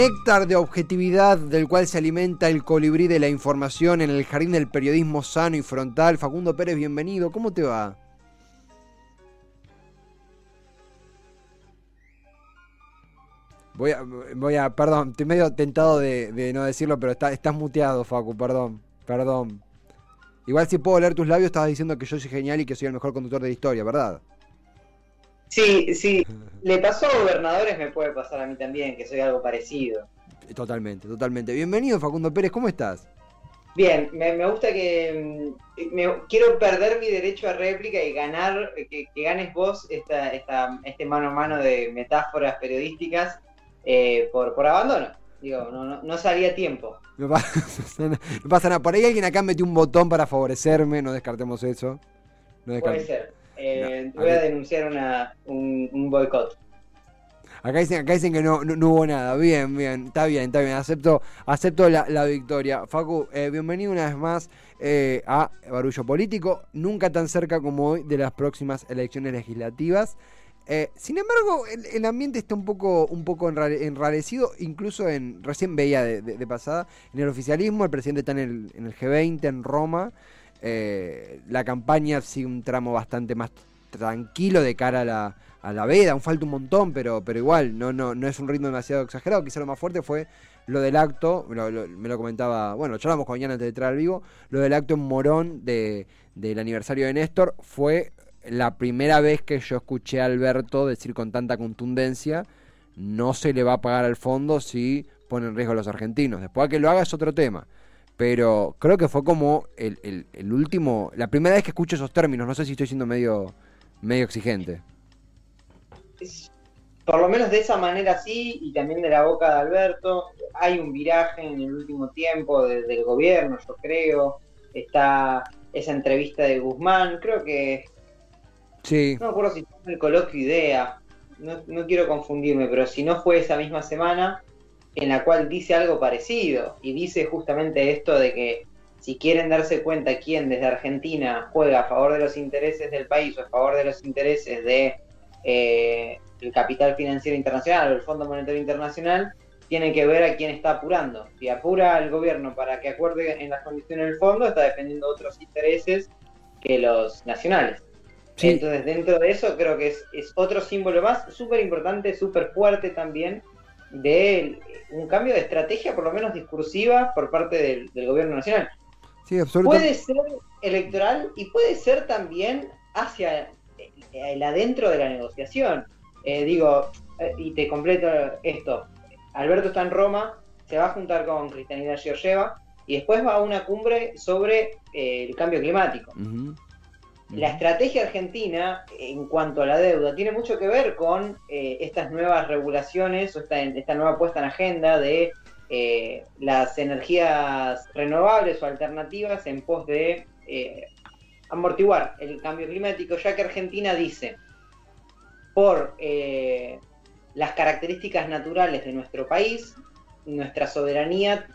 Néctar de objetividad del cual se alimenta el colibrí de la información en el jardín del periodismo sano y frontal. Facundo Pérez, bienvenido. ¿Cómo te va? Voy a, voy a, perdón, estoy medio tentado de, no decirlo, pero estás muteado, Facu, perdón, perdón. Igual si puedo leer tus labios, estabas diciendo que yo soy genial y que soy el mejor conductor de la historia, ¿verdad? Sí, sí. Le pasó a gobernadores, me puede pasar a mí también, que soy algo parecido. Totalmente, totalmente. Bienvenido, Facundo Pérez, ¿cómo estás? Bien, me, gusta que mm, me, quiero perder mi derecho a réplica y ganar, que, ganes vos esta, esta, este mano a mano de metáforas periodísticas eh, por, por abandono. Digo, no, no, salía tiempo. No pasa, nada. Por ahí alguien acá metió un botón para favorecerme, no descartemos eso. Puede ser. Eh, voy a denunciar una, un, boicot. Acá dicen, acá dicen que no, no, hubo nada. Bien, bien, está bien, está bien. Acepto, acepto la, victoria. Facu, eh, bienvenido una vez más eh, a Barullo Político. Nunca tan cerca como hoy de las próximas elecciones legislativas. Eh, sin embargo, el, ambiente está un poco, un poco enrarecido, incluso en, recién veía de, pasada, en el oficialismo, el presidente está en el, en el G20 en Roma, eh, la campaña sigue un tramo bastante más tranquilo de cara a la, a la veda, aún falta un montón, pero, pero igual, no, no, no es un ritmo demasiado exagerado, quizá lo más fuerte fue lo del acto, me lo comentaba, bueno, charlamos con mañana antes de entrar al vivo, lo del acto en Morón de, del aniversario de Néstor fue la primera vez que yo escuché a Alberto decir con tanta contundencia, no se le va a pagar al fondo si pone en riesgo a los argentinos. Después de que lo haga es otro tema. Pero creo que fue como el, último, la primera vez que escucho esos términos. No sé si estoy siendo medio, medio exigente. Por lo menos de esa manera sí, y también de la boca de Alberto. Hay un viraje en el último tiempo del gobierno, yo creo. Está esa entrevista de Guzmán, creo que Sí. No me acuerdo si fue el coloquio Idea, no, quiero confundirme, pero si no fue esa misma semana en la cual dice algo parecido y dice justamente esto de que si quieren darse cuenta quién desde Argentina juega a favor de los intereses del país o a favor de los intereses de eh, el capital financiero internacional o el Fondo Monetario Internacional, tienen que ver a quién está apurando. Si apura al gobierno para que acuerde en las condiciones del fondo, está defendiendo otros intereses que los nacionales. Entonces, dentro de eso, creo que es, otro símbolo más, súper importante, súper fuerte también, de un cambio de estrategia, por lo menos discursiva, por parte del, gobierno nacional. Sí. Puede ser electoral y puede ser también hacia el adentro de la negociación. Eh, digo, eh, y te completo esto, Alberto está en Roma, se va a juntar con Cristianidad Georgieva y después va a una cumbre sobre eh, el cambio climático. La estrategia argentina en cuanto a la deuda tiene mucho que ver con eh, estas nuevas regulaciones o esta, esta, nueva puesta en agenda de eh, las energías renovables o alternativas en pos de eh, amortiguar el cambio climático, ya que Argentina dice, por las características naturales de nuestro país, nuestra soberanía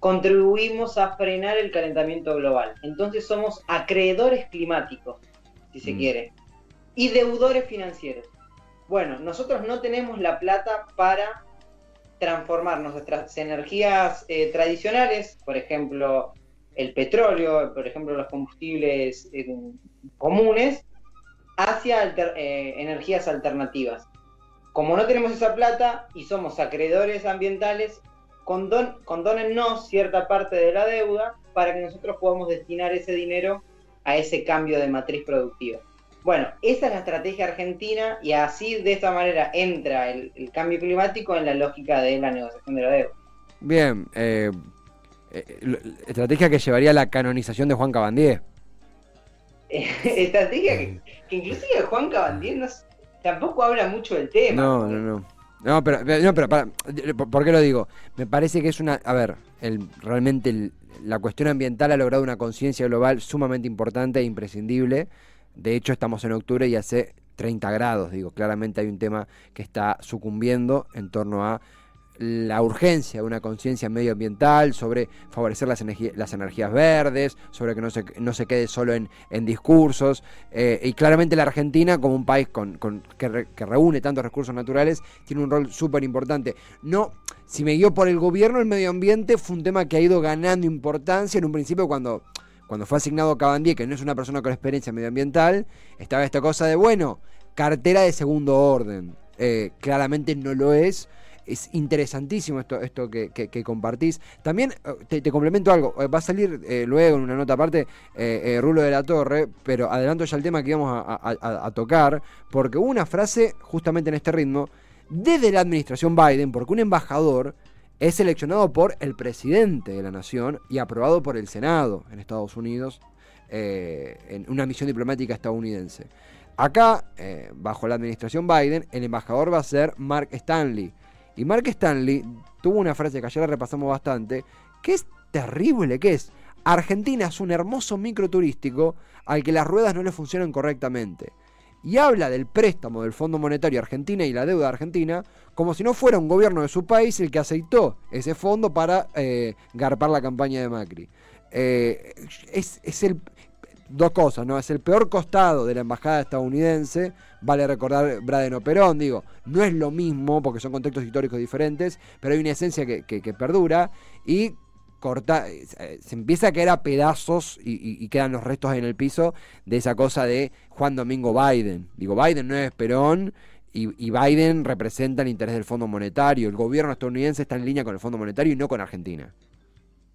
contribuimos a frenar el calentamiento global. Entonces somos acreedores climáticos, si se mm. quiere, y deudores financieros. Bueno, nosotros no tenemos la plata para transformar nuestras energías eh, tradicionales, por ejemplo, el petróleo, por ejemplo, los combustibles eh, comunes, hacia eh, energías alternativas. Como no tenemos esa plata y somos acreedores ambientales, condon, condónennos cierta parte de la deuda para que nosotros podamos destinar ese dinero a ese cambio de matriz productiva. Bueno, esa es la estrategia argentina y así de esta manera entra el, cambio climático en la lógica de la negociación de la deuda. Bien, eh, eh, estrategia que llevaría a la canonización de Juan Cabandier. estrategia que, inclusive Juan Cabandier tampoco habla mucho del tema. No, no, no. No, pero, no, pero para, ¿por qué lo digo? Me parece que es una. A ver, el, realmente la cuestión ambiental ha logrado una conciencia global sumamente importante e imprescindible. De hecho, estamos en octubre y hace 30 grados, digo, claramente hay un tema que está sucumbiendo en torno a la urgencia de una conciencia medioambiental, sobre favorecer las, las, energías verdes, sobre que no se, no se quede solo en, discursos. Eh, y claramente la Argentina, como un país con, que, reúne tantos recursos naturales, tiene un rol súper importante. No, si me guió por el gobierno, el medio ambiente fue un tema que ha ido ganando importancia en un principio cuando... Cuando fue asignado Cabandier, que no es una persona con experiencia medioambiental, estaba esta cosa de, bueno, cartera de segundo orden. Eh, claramente no lo es es interesantísimo esto, esto que, compartís. También eh, te, complemento algo, eh, va a salir eh, luego en una nota aparte Rulo de la Torre, pero adelanto ya el tema que íbamos a, tocar, porque hubo una frase justamente en este ritmo desde la administración Biden, porque un embajador es seleccionado por el presidente de la nación y aprobado por el Senado en Estados Unidos en una misión diplomática estadounidense. Acá, bajo la administración Biden, el embajador va a ser Mark Stanley. Y Mark Stanley tuvo una frase que ayer la repasamos bastante, que es terrible, que es, Argentina es un hermoso micro turístico al que las ruedas no le funcionan correctamente. Y habla del préstamo del Fondo Monetario Argentina y la deuda argentina como si no fuera un gobierno de su país el que aceitó ese fondo para eh, garpar la campaña de Macri. Eh, es el, dos cosas, ¿no? Es el peor costado de la embajada estadounidense, vale recordar Braden o Perón, digo, no es lo mismo porque son contextos históricos diferentes, pero hay una esencia que, perdura y corta, eh, se empieza a caer a pedazos y, quedan los restos en el piso de esa cosa de Juan Domingo Biden. Digo, Biden no es Perón. Y, y Biden representa el interés del Fondo Monetario. El gobierno estadounidense está en línea con el Fondo Monetario y no con Argentina.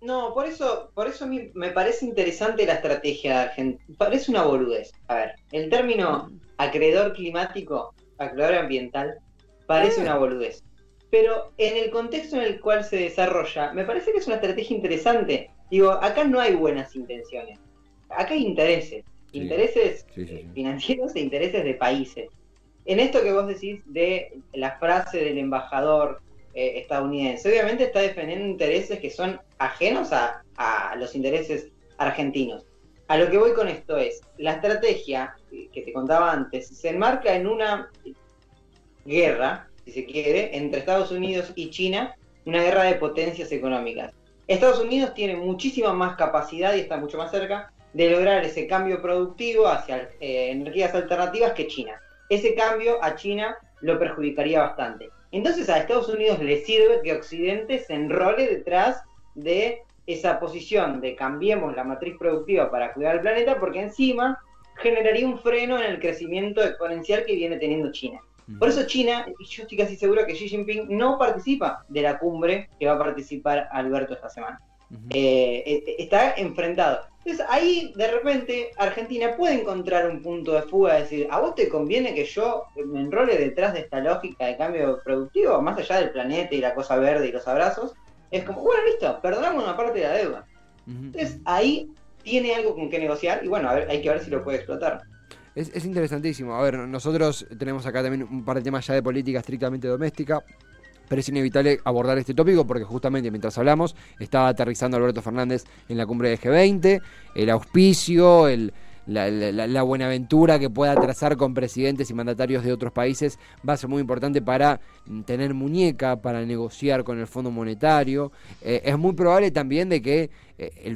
No, por eso, por eso me parece interesante la estrategia de Argentina. Parece una boludez. A ver, el término acreedor climático, acreedor ambiental, parece una boludez. Pero en el contexto en el cual se desarrolla, me parece que es una estrategia interesante. Digo, acá no hay buenas intenciones. Acá hay intereses. intereses financieros e intereses de países. En esto que vos decís de la frase del embajador eh, estadounidense. Obviamente está defendiendo intereses que son ajenos a, los intereses argentinos. A lo que voy con esto es, la estrategia que te contaba antes se enmarca en una guerra, si se quiere, entre Estados Unidos y China, una guerra de potencias económicas. Estados Unidos tiene muchísima más capacidad y está mucho más cerca de lograr ese cambio productivo hacia eh, energías alternativas que China. Ese cambio a China lo perjudicaría bastante. Entonces a Estados Unidos le sirve que Occidente se enrole detrás de esa posición de cambiemos la matriz productiva para cuidar el planeta, porque encima generaría un freno en el crecimiento exponencial que viene teniendo China. Por eso China, y yo estoy casi seguro que Xi Jinping no participa de la cumbre que va a participar Alberto esta semana. Eh, eh, está enfrentado. Entonces ahí de repente Argentina puede encontrar un punto de fuga, decir, ¿a vos te conviene que yo me enrole detrás de esta lógica de cambio productivo, más allá del planeta y la cosa verde y los abrazos? Es como, bueno, listo, perdonamos una parte de la deuda. Entonces ahí tiene algo con que negociar y bueno, a ver, hay que ver si lo puede explotar. Es, es interesantísimo. A ver, nosotros tenemos acá también un par de temas ya de política estrictamente doméstica pero es inevitable abordar este tópico porque justamente mientras hablamos estaba aterrizando Alberto Fernández en la cumbre de G20, el auspicio, el, la, la, buenaventura que pueda trazar con presidentes y mandatarios de otros países va a ser muy importante para tener muñeca, para negociar con el Fondo Monetario. Eh, es muy probable también de que eh,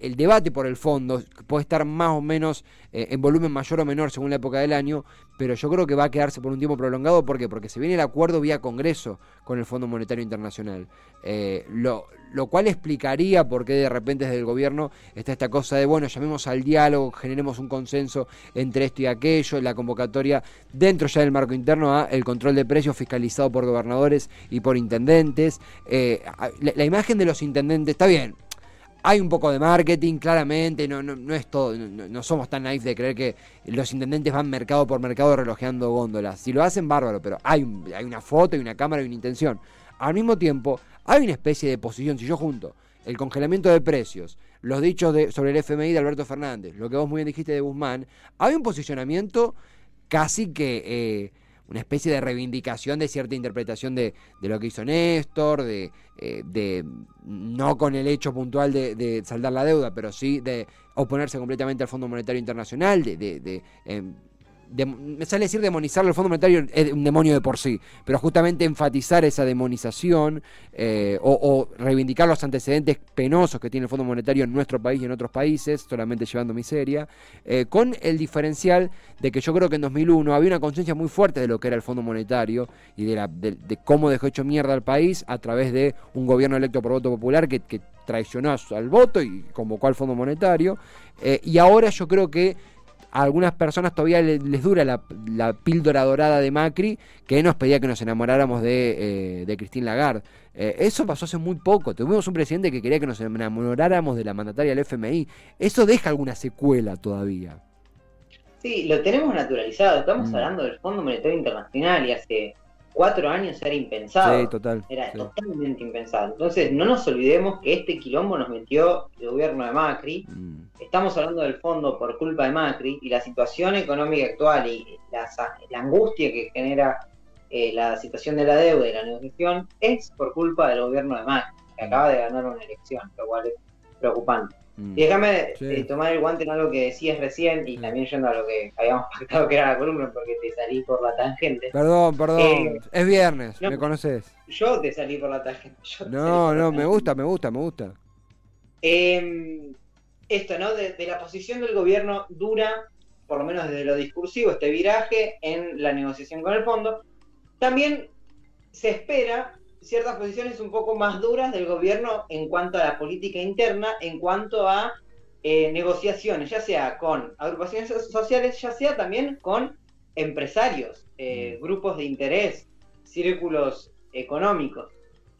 el, debate por el fondo puede estar más o menos eh, en volumen mayor o menor según la época del año, pero yo creo que va a quedarse por un tiempo prolongado. ¿Por qué? Porque se viene el acuerdo vía Congreso con el Fondo Monetario Internacional. Eh, lo, lo cual explicaría por qué de repente desde el gobierno está esta cosa de, bueno, llamemos al diálogo, generemos un consenso entre esto y aquello, la convocatoria dentro ya del marco interno a el control de precios fiscalizado por gobernadores y por intendentes. la, imagen de los intendentes, está bien, hay un poco de marketing, claramente, no, no, no es todo, no, somos tan naif de creer que los intendentes van mercado por mercado relojeando góndolas. Si lo hacen, bárbaro, pero hay, hay una foto, hay una cámara, hay una intención. Al mismo tiempo, hay una especie de posición, si yo junto el congelamiento de precios, los dichos de, sobre el FMI de Alberto Fernández, lo que vos muy bien dijiste de Guzmán, hay un posicionamiento casi que... Eh, una especie de reivindicación de cierta interpretación de, de lo que hizo Néstor, de, eh, de no con el hecho puntual de, de, saldar la deuda, pero sí de oponerse completamente al Fondo Monetario Internacional, de, de me sale decir demonizar el Fondo Monetario es un demonio de por sí, pero justamente enfatizar esa demonización eh, o, reivindicar los antecedentes penosos que tiene el Fondo Monetario en nuestro país y en otros países, solamente llevando miseria, eh, con el diferencial de que yo creo que en 2001 había una conciencia muy fuerte de lo que era el Fondo Monetario y de, cómo dejó hecho mierda al país a través de un gobierno electo por voto popular que, traicionó al voto y convocó al Fondo Monetario. Eh, y ahora yo creo que a algunas personas todavía les, dura la, píldora dorada de Macri, que nos pedía que nos enamoráramos de, eh, de Christine Lagarde. Eh, eso pasó hace muy poco. Tuvimos un presidente que quería que nos enamoráramos de la mandataria del FMI. Eso deja alguna secuela todavía. Sí, lo tenemos naturalizado. Estamos mm. hablando del Fondo Monetario Internacional y hace cuatro años era impensado. Sí, total. Era totalmente impensado. Entonces, no nos olvidemos que este quilombo nos metió el gobierno de Macri. Mm. Estamos hablando del fondo por culpa de Macri y la situación económica actual y la, angustia que genera eh, la situación de la deuda y la negociación es por culpa del gobierno de Macri, que acaba de ganar una elección, lo cual es preocupante. Mm. Y déjame eh, tomar el guante en algo que decías recién y también yendo a lo que habíamos pactado que era la columna porque te salí por la tangente. Perdón, perdón. Eh, es viernes, me conoces. Yo te salí por la tangente. no, no, me gusta, me gusta, me gusta. Em, esto, ¿no? De, de, la posición del gobierno dura, por lo menos desde lo discursivo, este viraje en la negociación con el fondo. También se espera ciertas posiciones un poco más duras del gobierno en cuanto a la política interna, en cuanto a eh, negociaciones, ya sea con agrupaciones sociales, ya sea también con empresarios, eh, mm. grupos de interés, círculos económicos.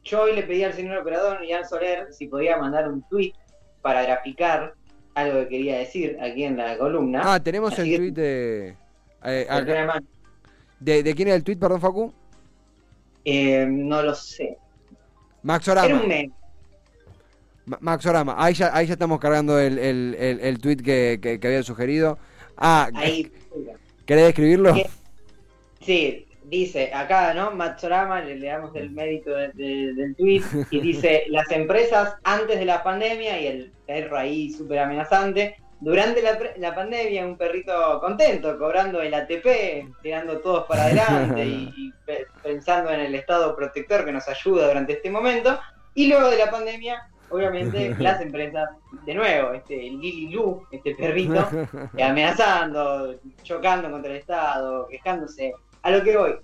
Yo hoy le pedí al señor operador Ian Soler si podía mandar un tweet para graficar algo que quería decir aquí en la columna. Ah, tenemos el tweet de, eh, de, de... quién es el tweet, perdón, Facu? Eh, no lo sé. Max Orama. Max Orama. Ahí ya, ahí ya estamos cargando el, el, el, tweet que, que, había sugerido. Ah, ahí. ¿querés escribirlo? Sí, dice acá, ¿no? Orama, le, le damos el mérito del tweet y dice: Las empresas antes de la pandemia y el perro ahí súper amenazante durante la, pandemia un perrito contento, cobrando el ATP, tirando todos para adelante y, pensando en el estado protector que nos ayuda durante este momento. Y luego de la pandemia, obviamente, las empresas, de nuevo, este Lili Lu, este perrito, amenazando, chocando contra el Estado, quejándose. A lo que voy,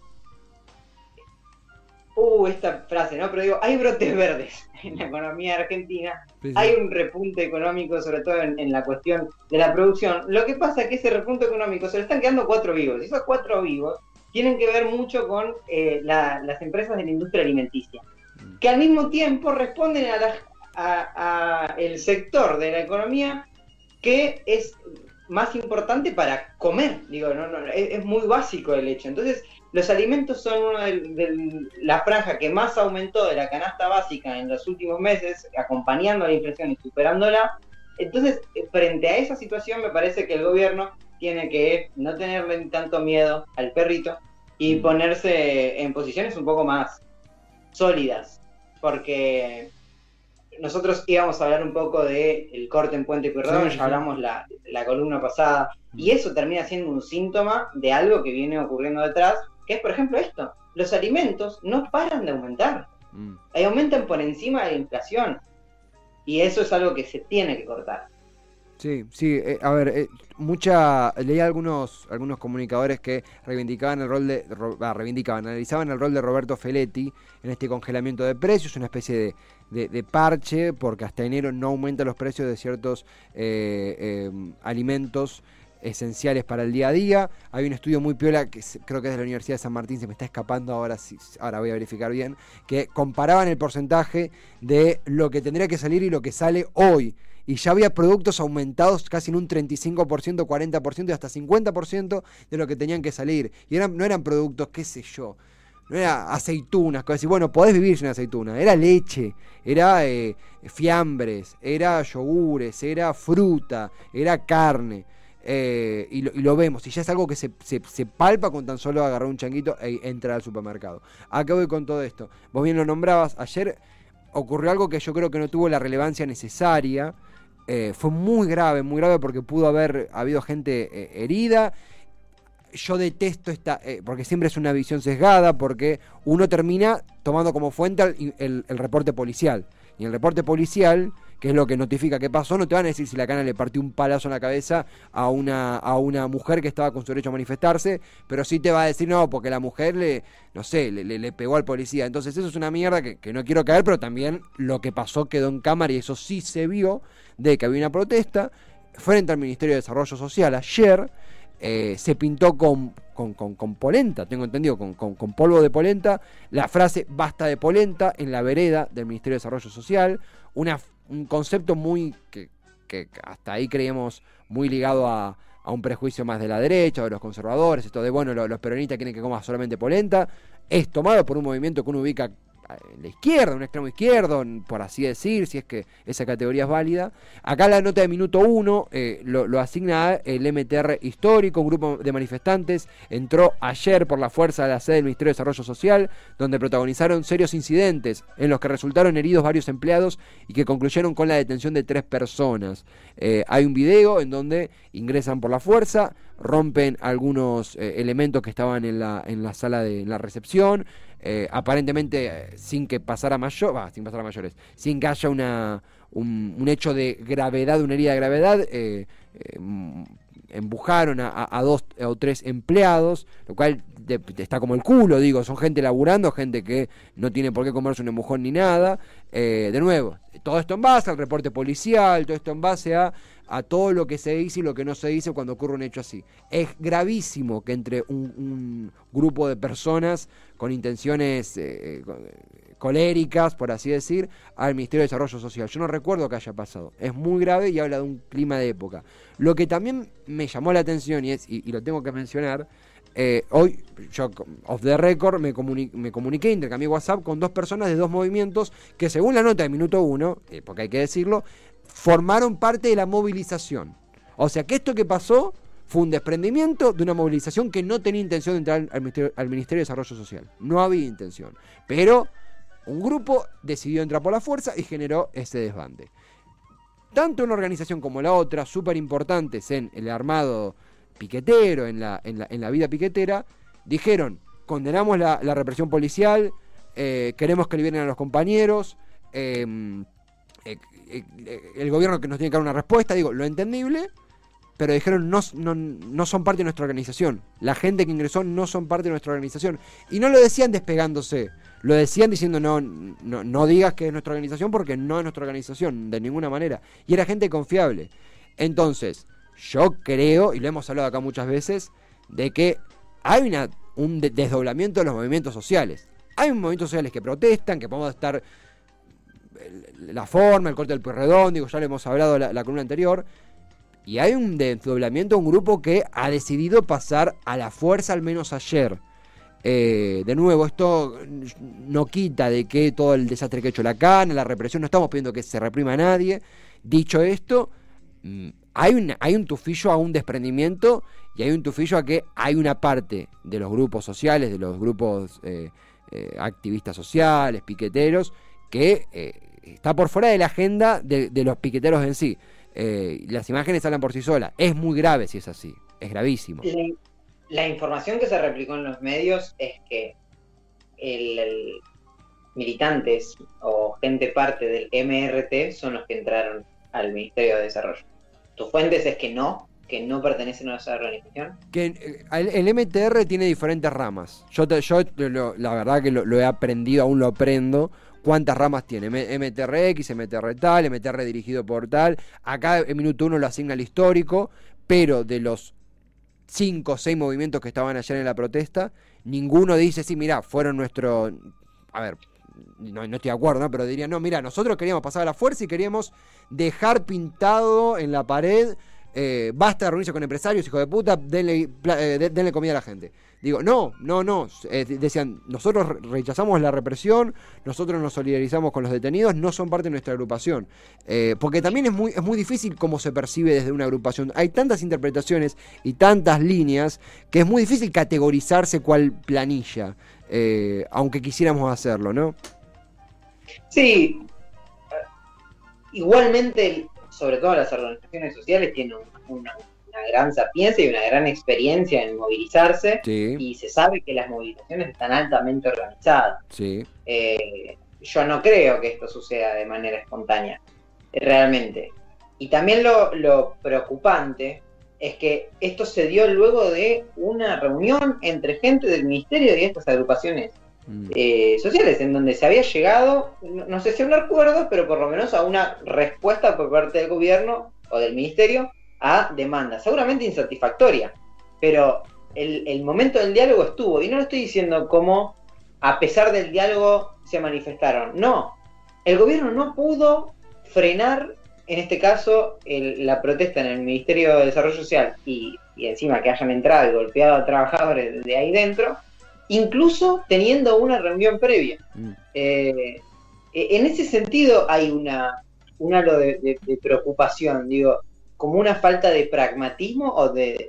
uh, esta frase, ¿no? Pero digo, hay brotes verdes en la economía argentina, hay un repunte económico, sobre todo en, la cuestión de la producción. Lo que pasa es que ese repunte económico se le están quedando cuatro vivos, y esos cuatro vivos tienen que ver mucho con eh, las empresas de la industria alimenticia, mm. que al mismo tiempo responden a, el sector de la economía que es más importante para comer, digo, no, no, es, es muy básico el hecho. Entonces, los alimentos son una de, la franja que más aumentó de la canasta básica en los últimos meses, acompañando a la inflación y superándola. Entonces, eh, frente a esa situación, me parece que el gobierno tiene que no tenerle tanto miedo al perrito y mm. ponerse en posiciones un poco más sólidas, porque nosotros íbamos a hablar un poco del el corte en Puente Pueyrredón, ya hablamos la, la columna pasada, y mm. eso termina siendo un síntoma de algo que viene ocurriendo detrás, que es por ejemplo esto, los alimentos no paran de aumentar, mm. aumentan por encima de la inflación y eso es algo que se tiene que cortar. Sí, sí, eh, a ver, eh, mucha leí algunos algunos comunicadores que reivindicaban el rol de reivindicaban, analizaban el rol de Roberto Feletti en este congelamiento de precios, una especie de, de, parche porque hasta enero no aumentan los precios de ciertos eh, alimentos esenciales para el día a día. Hay un estudio muy piola que creo que es de la Universidad de San Martín, se me está escapando ahora, ahora voy a verificar bien, que comparaban el porcentaje de lo que tendría que salir y lo que sale hoy. Y ya había productos aumentados casi en un 35%, 40% y hasta 50% de lo que tenían que salir. Y no eran productos, qué sé yo, no era aceitunas, cosas así. Bueno, podés vivir sin aceituna. Era leche, era eh, fiambres, era yogures, era fruta, era carne. Eh, y, lo, vemos, y ya es algo que se, se, palpa con tan solo agarrar un changuito e entrar al supermercado. Acá voy con todo esto. Vos bien lo nombrabas, ayer ocurrió algo que yo creo que no tuvo la relevancia necesaria. Eh, fue muy grave, muy grave porque pudo haber habido gente eh, herida. Yo detesto esta, porque siempre es una visión sesgada, porque uno termina tomando como fuente el reporte policial. Y el reporte policial que es lo que notifica qué pasó, no te van a decir si la cana le partió un palazo en la cabeza a una, a una mujer que estaba con su derecho a manifestarse, pero sí te va a decir no, porque la mujer le, no sé, le, le, pegó al policía. Entonces eso es una mierda que, que, no quiero caer, pero también lo que pasó quedó en cámara y eso sí se vio de que había una protesta frente al Ministerio de Desarrollo Social ayer. Eh, se pintó con, con, con, polenta, tengo entendido, con, polvo de polenta, la frase basta de polenta en la vereda del Ministerio de Desarrollo Social, una un concepto muy que, hasta ahí creíamos muy ligado a, un prejuicio más de la derecha, de los conservadores, esto de, bueno, los, peronistas quieren que coma solamente polenta, es tomado por un movimiento que uno ubica la izquierda, un extremo izquierdo, por así decir, si es que esa categoría es válida. Acá la nota de minuto 1 eh, lo, asigna el MTR histórico, un grupo de manifestantes entró ayer por la fuerza de la sede del Ministerio de Desarrollo Social, donde protagonizaron serios incidentes en los que resultaron heridos varios empleados y que concluyeron con la detención de tres personas. Eh, hay un video en donde ingresan por la fuerza, rompen algunos eh, elementos que estaban en la, en la sala de la recepción, eh, aparentemente eh, sin que pasara mayor, sin pasar mayores, sin que haya una, un, hecho de gravedad, una herida de gravedad, eh, empujaron a, dos o tres empleados, lo cual está como el culo, digo, son gente laburando, gente que no tiene por qué comerse un empujón ni nada. de nuevo, todo esto en base al reporte policial, todo esto en base a a todo lo que se dice y lo que no se dice cuando ocurre un hecho así. Es gravísimo que entre un, grupo de personas con intenciones eh, coléricas, por así decir, al Ministerio de Desarrollo Social. Yo no recuerdo que haya pasado. Es muy grave y habla de un clima de época. Lo que también me llamó la atención, y, es, y, lo tengo que mencionar, eh, hoy, yo, off the record, me, me comuniqué, intercambié WhatsApp con dos personas de dos movimientos que según la nota de minuto uno, eh, porque hay que decirlo, formaron parte de la movilización. O sea que esto que pasó fue un desprendimiento de una movilización que no tenía intención de entrar al Ministerio, de Desarrollo Social. No había intención. Pero un grupo decidió entrar por la fuerza y generó ese desbande. Tanto una organización como la otra, súper importantes en el armado piquetero, en la, en la, vida piquetera, dijeron, condenamos la, represión policial, eh, queremos que liberen a los compañeros, em, eh, el gobierno que nos tiene que dar una respuesta, digo, lo entendible, pero dijeron no, no, son parte de nuestra organización. La gente que ingresó no son parte de nuestra organización. Y no lo decían despegándose, lo decían diciendo no, no, no digas que es nuestra organización porque no es nuestra organización, de ninguna manera. Y era gente confiable. Entonces, yo creo, y lo hemos hablado acá muchas veces, de que hay una, un desdoblamiento de los movimientos sociales. Hay movimientos sociales que protestan, que podemos estar la forma, el corte del perredón, digo, ya lo hemos hablado la, la columna anterior. Y hay un desdoblamiento, un grupo que ha decidido pasar a la fuerza, al menos ayer. Eh, de nuevo, esto no quita de que todo el desastre que ha hecho la CAN, la represión, no estamos pidiendo que se reprima a nadie. Dicho esto, mm, hay un, hay un tufillo a un desprendimiento y hay un tufillo a que hay una parte de los grupos sociales, de los grupos eh, eh, activistas sociales, piqueteros, que está por fuera de la agenda de, los piqueteros en sí. Eh, las imágenes hablan por sí solas. Es muy grave si es así. Es gravísimo. La, información que se replicó en los medios es que el, militantes o gente parte del MRT son los que entraron al Ministerio de Desarrollo. ¿Tus fuentes es que no? que no pertenecen a esa organización? Que eh, el, MTR tiene diferentes ramas. Yo, yo la verdad que lo, lo, he aprendido, aún lo aprendo, cuántas ramas tiene. MTRX, MTR tal, MTR dirigido por tal. Acá en minuto uno lo asigna el histórico, pero de los cinco o seis movimientos que estaban ayer en la protesta, ninguno dice, sí, mira, fueron nuestro... A ver, no, no, estoy de acuerdo, ¿no? pero diría, no, mira, nosotros queríamos pasar a la fuerza y queríamos dejar pintado en la pared eh, basta de reunirse con empresarios, hijo de puta, denle, eh, denle comida a la gente. Digo, no, no, no. Eh, decían, nosotros rechazamos la represión, nosotros nos solidarizamos con los detenidos, no son parte de nuestra agrupación. porque también es muy, es muy difícil cómo se percibe desde una agrupación. Hay tantas interpretaciones y tantas líneas que es muy difícil categorizarse cual planilla, aunque quisiéramos hacerlo, ¿no? Sí. Igualmente, sobre todo las organizaciones sociales, tienen una, gran sapiencia y una gran experiencia en movilizarse y se sabe que las movilizaciones están altamente organizadas. Eh, yo no creo que esto suceda de manera espontánea, realmente. Y también lo, lo preocupante es que esto se dio luego de una reunión entre gente del ministerio y estas agrupaciones Mm. Eh, sociales, en donde se había llegado, no, sé si a un acuerdo, pero por lo menos a una respuesta por parte del gobierno o del ministerio a demandas, seguramente insatisfactoria, pero el, momento del diálogo estuvo, y no lo estoy diciendo como a pesar del diálogo se manifestaron, no, el gobierno no pudo frenar, en este caso, la protesta en el Ministerio de Desarrollo Social y, y encima que hayan entrado y golpeado a trabajadores de ahí dentro, incluso teniendo una reunión previa. Mm. Eh, en ese sentido hay una, un halo de, preocupación, digo, como una falta de pragmatismo o de,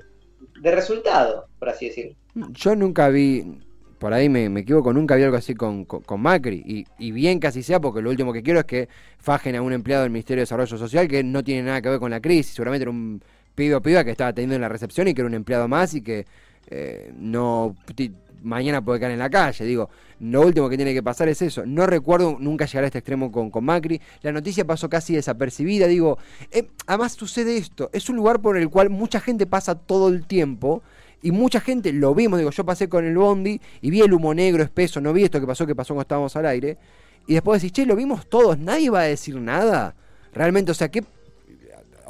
resultado, por así decirlo. Yo nunca vi, por ahí me, equivoco, nunca vi algo así con, Macri, y, y, bien que así sea, porque lo último que quiero es que fajen a un empleado del Ministerio de Desarrollo Social que no tiene nada que ver con la crisis, seguramente era un pibe o piba que estaba teniendo en la recepción y que era un empleado más y que eh, no mañana puede caer en la calle. Digo, lo último que tiene que pasar es eso. No recuerdo nunca llegar a este extremo con, con Macri. La noticia pasó casi desapercibida. Digo, eh, además sucede esto. Es un lugar por el cual mucha gente pasa todo el tiempo. Y mucha gente lo vimos, digo, yo pasé con el Bondi y vi el humo negro espeso, no vi esto que pasó, que pasó cuando estábamos al aire. Y después decís, che, lo vimos todos, nadie va a decir nada. Realmente, o sea, ¿qué,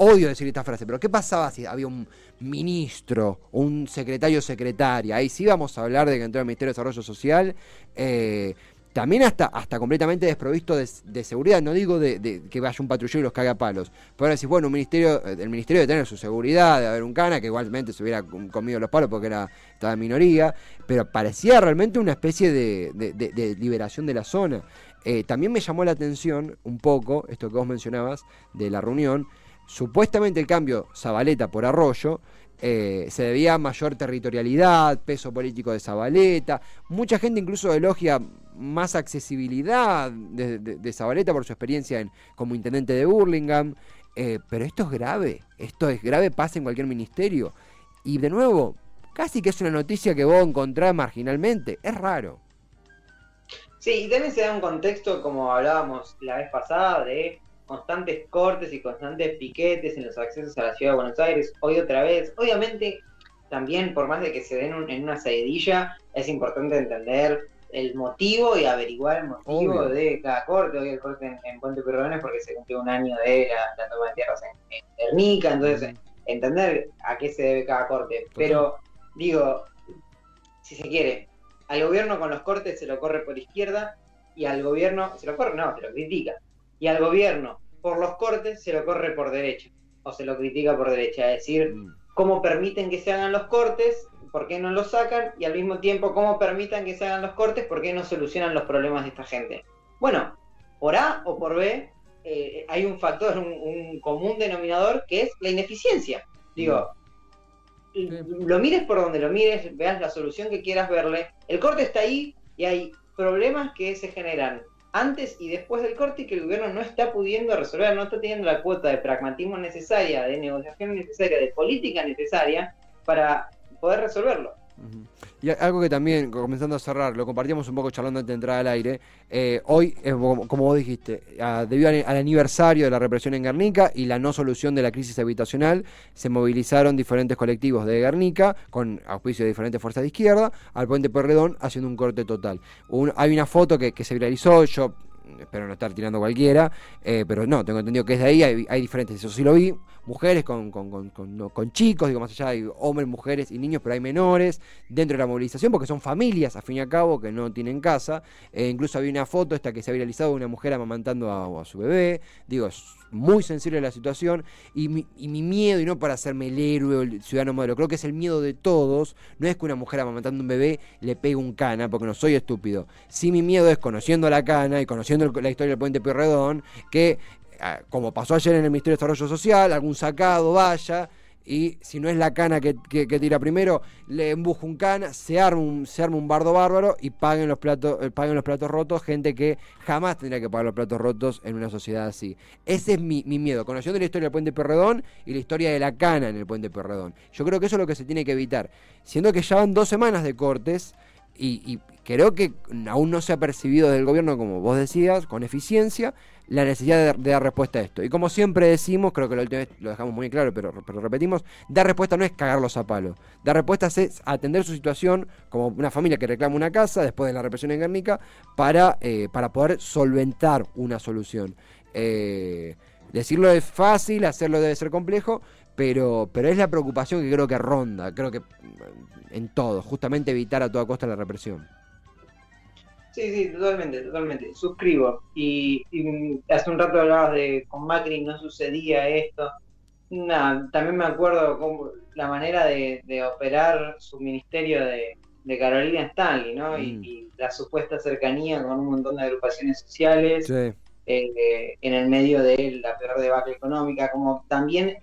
odio decir esta frase, pero ¿qué pasaba si había un ministro, un secretario secretaria? Ahí sí vamos a hablar de que entró el Ministerio de Desarrollo Social. Eh, también hasta, hasta completamente desprovisto de, seguridad, no digo de, que vaya un patrullero y los cague a palos, pero ahora decís, bueno, un ministerio, el ministerio de tener su seguridad, de haber un cana, que igualmente se hubiera comido los palos porque era, en minoría, pero parecía realmente una especie de, liberación de la zona. Eh, también me llamó la atención un poco, esto que vos mencionabas, de la reunión, Supuestamente el cambio Zabaleta por Arroyo eh, se debía a mayor territorialidad, peso político de Zabaleta. Mucha gente incluso elogia más accesibilidad de, Zabaleta por su experiencia en, como intendente de Burlingame. Eh, pero esto es grave, esto es grave, pasa en cualquier ministerio. Y de nuevo, casi que es una noticia que vos encontrás marginalmente, es raro. Sí, y también se da un contexto, como hablábamos la vez pasada, de constantes cortes y constantes piquetes en los accesos a la ciudad de Buenos Aires, hoy otra vez. Obviamente, también por más de que se den en una seguidilla, es importante entender el motivo y averiguar el motivo de cada corte. Hoy el corte en, Puente Perrones porque se cumplió un año de la, toma de tierras en, en entonces entender a qué se debe cada corte. Pero digo, si se quiere, al gobierno con los cortes se lo corre por izquierda y al gobierno, se lo corre, no, se lo critica y al gobierno por los cortes se lo corre por derecha o se lo critica por derecha, es decir, mm. cómo permiten que se hagan los cortes, por qué no los sacan y al mismo tiempo cómo permitan que se hagan los cortes, por qué no solucionan los problemas de esta gente. Bueno, por A o por B eh, hay un factor, un, común denominador que es la ineficiencia. Digo, mm. lo mires por donde lo mires, veas la solución que quieras verle, el corte está ahí y hay problemas que se generan antes y después del corte y que el gobierno no está pudiendo resolver, no está teniendo la cuota de pragmatismo necesaria, de negociación necesaria, de política necesaria para poder resolverlo. Y algo que también, comenzando a cerrar, lo compartíamos un poco charlando antes de entrar al aire, eh, hoy, como vos dijiste, debido al, aniversario de la represión en Guernica y la no solución de la crisis habitacional, se movilizaron diferentes colectivos de Guernica, con auspicio de diferentes fuerzas de izquierda, al puente Perredón, haciendo un corte total. hay una foto que, se viralizó, yo espero no estar tirando cualquiera, eh, pero no, tengo entendido que es de ahí, hay, diferentes, eso sí lo vi, mujeres con, con, con, no, con chicos, digo más allá, hay hombres, mujeres y niños, pero hay menores dentro de la movilización, porque son familias, a fin y a cabo, que no tienen casa, eh, incluso había una foto esta que se ha viralizado de una mujer amamantando a, a su bebé, digo, muy sensible la situación, y mi, y mi miedo, y no para hacerme el héroe o el ciudadano modelo, creo que es el miedo de todos, no es que una mujer amamantando un bebé le pegue un cana, porque no soy estúpido, sí mi miedo es conociendo la cana y conociendo la historia del puente Pueyrredón, que ah, como pasó ayer en el Ministerio de Desarrollo Social, algún sacado vaya y si no es la cana que, que- tira primero, le embuja un cana, se arma un, se arma un bardo bárbaro y paguen los platos, eh, paguen los platos rotos, gente que jamás tendría que pagar los platos rotos en una sociedad así. Ese es mi, mi miedo, conociendo la historia del puente Perredón y la historia de la cana en el puente Perredón. Yo creo que eso es lo que se tiene que evitar. Siendo que ya van dos semanas de cortes, y creo que aún no se ha percibido del gobierno, como vos decías, con eficiencia, la necesidad de, dar respuesta a esto. Y como siempre decimos, creo que lo dejamos muy claro, pero, pero repetimos, dar respuesta no es cagarlos a palo. Dar respuesta es atender su situación como una familia que reclama una casa después de la represión en Guernica para, eh, para poder solventar una solución. Eh, decirlo es fácil, hacerlo debe ser complejo, pero, pero es la preocupación que creo que ronda, creo que mm, en todo, justamente evitar a toda costa la represión. Sí, sí, totalmente, totalmente. Suscribo. Y, y hace un rato hablabas de con Macri no sucedía esto. Nada, también me acuerdo cómo, la manera de, de operar su ministerio de, de Carolina Stanley, ¿no? Y, Mm. y la supuesta cercanía con un montón de agrupaciones sociales Sí, eh, en el medio de la peor debacle económica, como también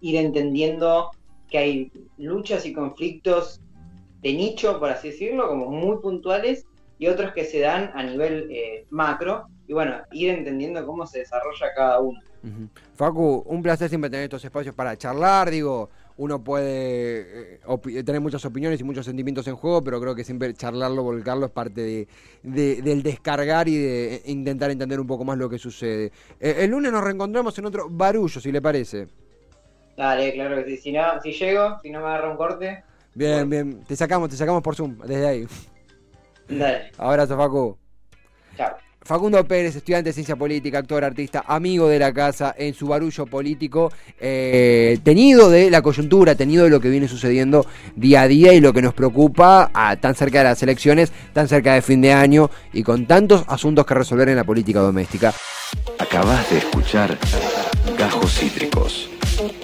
ir entendiendo que hay luchas y conflictos de nicho, por así decirlo, como muy puntuales, y otros que se dan a nivel eh, macro, y bueno, ir entendiendo cómo se desarrolla cada uno. Facu, un placer siempre tener estos espacios para charlar, digo, uno puede eh, tener muchas opiniones y muchos sentimientos en juego, pero creo que siempre charlarlo, volcarlo es parte de, de- del descargar y de intentar entender un poco más lo que sucede. Eh, el lunes nos reencontramos en otro barullo, si le parece. Dale, claro que sí. Si, no, si llego, si no me agarra un corte, Bien, bien, te sacamos, te sacamos por Zoom, desde ahí. Dale, Abrazo, Facu. chao. Facundo Pérez, estudiante de ciencia política, actor, artista, amigo de la casa en su barullo político, eh, tenido de la coyuntura, tenido de lo que viene sucediendo día a día y lo que nos preocupa a, tan cerca de las elecciones, tan cerca de fin de año y con tantos asuntos que resolver en la política doméstica. Acabas de escuchar Gajos Cítricos.